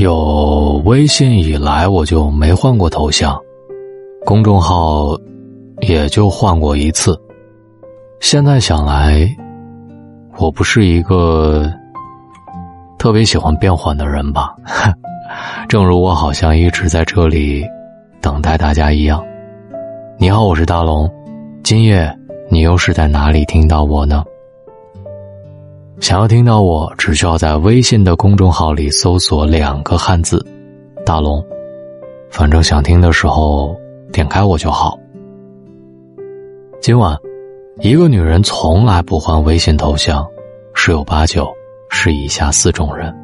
有微信以来，我就没换过头像，公众号也就换过一次。现在想来，我不是一个特别喜欢变换的人吧？正如我好像一直在这里等待大家一样。你好，我是大龙，今夜你又是在哪里听到我呢？想要听到我，只需要在微信的公众号里搜索两个汉字“大龙”，反正想听的时候点开我就好。今晚，一个女人从来不换微信头像，十有八九是以下四种人。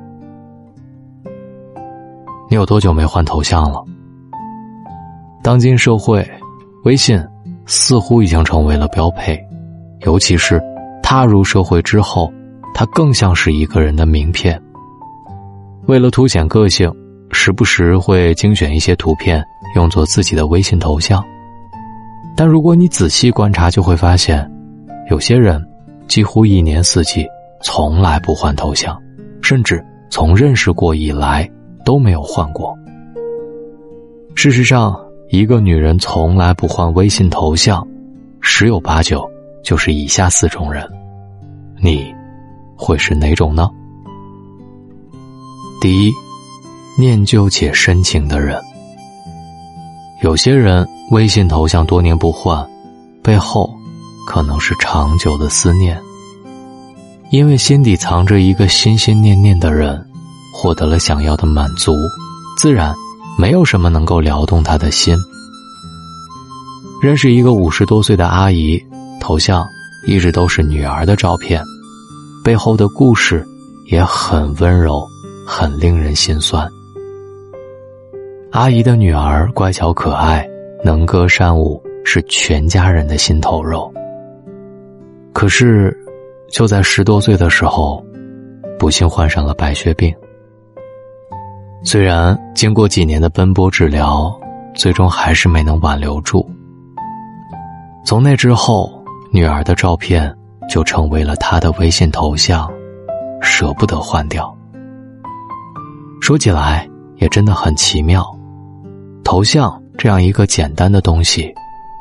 你有多久没换头像了？当今社会，微信似乎已经成为了标配，尤其是踏入社会之后。它更像是一个人的名片。为了凸显个性，时不时会精选一些图片用作自己的微信头像。但如果你仔细观察，就会发现，有些人几乎一年四季从来不换头像，甚至从认识过以来都没有换过。事实上，一个女人从来不换微信头像，十有八九就是以下四种人：你。会是哪种呢？第一，念旧且深情的人。有些人微信头像多年不换，背后可能是长久的思念。因为心底藏着一个心心念念的人，获得了想要的满足，自然没有什么能够撩动他的心。认识一个五十多岁的阿姨，头像一直都是女儿的照片。背后的故事也很温柔，很令人心酸。阿姨的女儿乖巧可爱，能歌善舞，是全家人的心头肉。可是，就在十多岁的时候，不幸患上了白血病。虽然经过几年的奔波治疗，最终还是没能挽留住。从那之后，女儿的照片。就成为了他的微信头像，舍不得换掉。说起来也真的很奇妙，头像这样一个简单的东西，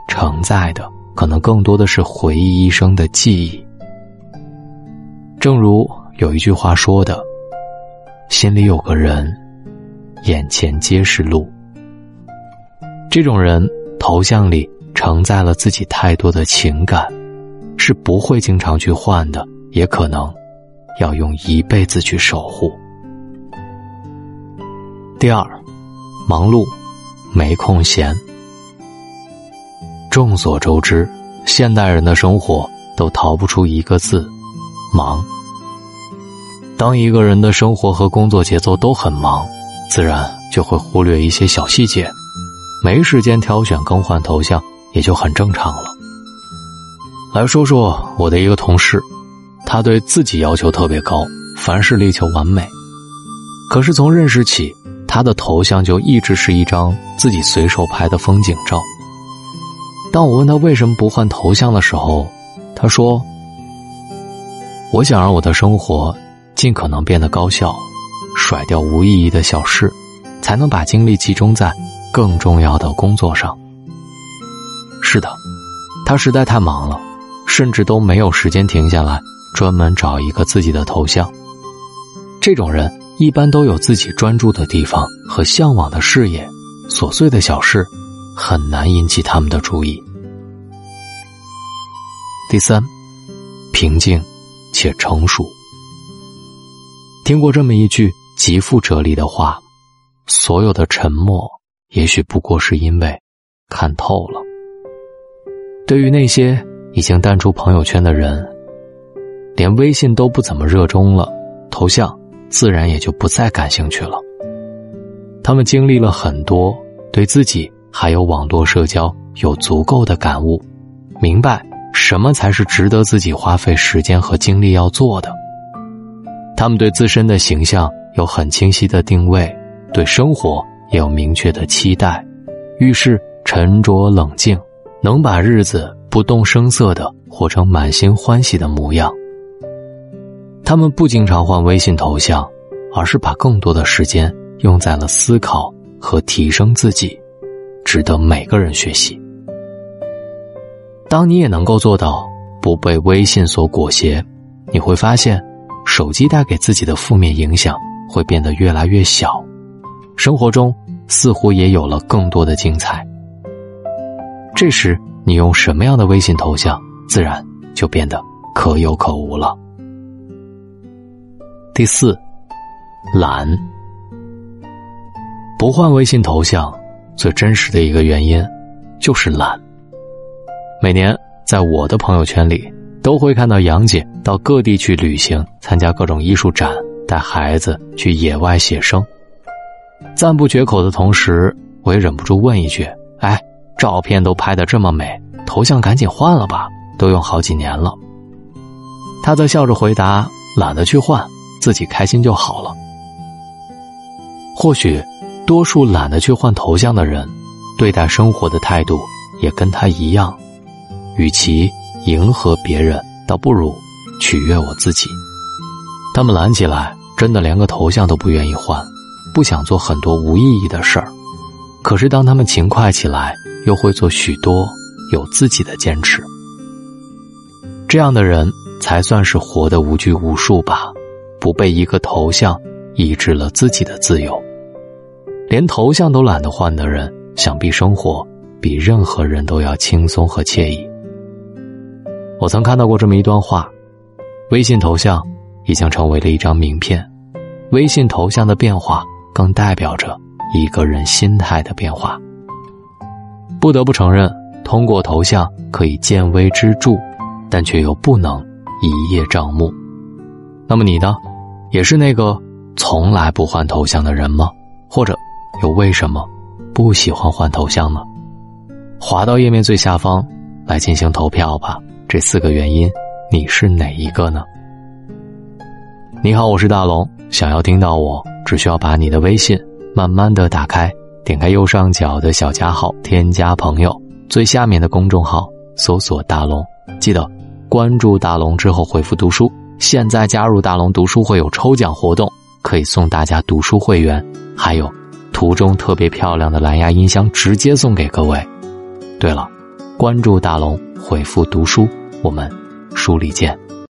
承载的可能更多的是回忆一生的记忆。正如有一句话说的：“心里有个人，眼前皆是路。”这种人头像里承载了自己太多的情感。是不会经常去换的，也可能要用一辈子去守护。第二，忙碌，没空闲。众所周知，现代人的生活都逃不出一个字——忙。当一个人的生活和工作节奏都很忙，自然就会忽略一些小细节，没时间挑选更换头像，也就很正常了。来说说我的一个同事，他对自己要求特别高，凡事力求完美。可是从认识起，他的头像就一直是一张自己随手拍的风景照。当我问他为什么不换头像的时候，他说：“我想让我的生活尽可能变得高效，甩掉无意义的小事，才能把精力集中在更重要的工作上。”是的，他实在太忙了。甚至都没有时间停下来，专门找一个自己的头像。这种人一般都有自己专注的地方和向往的事业，琐碎的小事很难引起他们的注意。第三，平静且成熟。听过这么一句极富哲理的话：所有的沉默，也许不过是因为看透了。对于那些。已经淡出朋友圈的人，连微信都不怎么热衷了，头像自然也就不再感兴趣了。他们经历了很多，对自己还有网络社交有足够的感悟，明白什么才是值得自己花费时间和精力要做的。他们对自身的形象有很清晰的定位，对生活也有明确的期待，遇事沉着冷静，能把日子。不动声色的活成满心欢喜的模样。他们不经常换微信头像，而是把更多的时间用在了思考和提升自己，值得每个人学习。当你也能够做到不被微信所裹挟，你会发现，手机带给自己的负面影响会变得越来越小，生活中似乎也有了更多的精彩。这时，你用什么样的微信头像，自然就变得可有可无了。第四，懒。不换微信头像，最真实的一个原因，就是懒。每年在我的朋友圈里，都会看到杨姐到各地去旅行，参加各种艺术展，带孩子去野外写生，赞不绝口的同时，我也忍不住问一句：“哎，照片都拍的这么美，头像赶紧换了吧，都用好几年了。”他则笑着回答：“懒得去换，自己开心就好了。”或许，多数懒得去换头像的人，对待生活的态度也跟他一样。与其迎合别人，倒不如取悦我自己。他们懒起来，真的连个头像都不愿意换，不想做很多无意义的事儿。可是当他们勤快起来，又会做许多有自己的坚持。这样的人才算是活得无拘无束吧，不被一个头像抑制了自己的自由。连头像都懒得换的人，想必生活比任何人都要轻松和惬意。我曾看到过这么一段话：微信头像已经成为了一张名片，微信头像的变化更代表着一个人心态的变化。不得不承认，通过头像可以见微知著，但却又不能一叶障目。那么你呢？也是那个从来不换头像的人吗？或者又为什么不喜欢换头像呢？滑到页面最下方来进行投票吧。这四个原因，你是哪一个呢？你好，我是大龙。想要听到我，只需要把你的微信慢慢的打开，点开右上角的小加号，添加朋友，最下面的公众号搜索大龙，记得关注大龙之后回复读书。现在加入大龙读书会有抽奖活动，可以送大家读书会员，还有图中特别漂亮的蓝牙音箱，直接送给各位。对了，关注大龙。回复读书，我们书里见。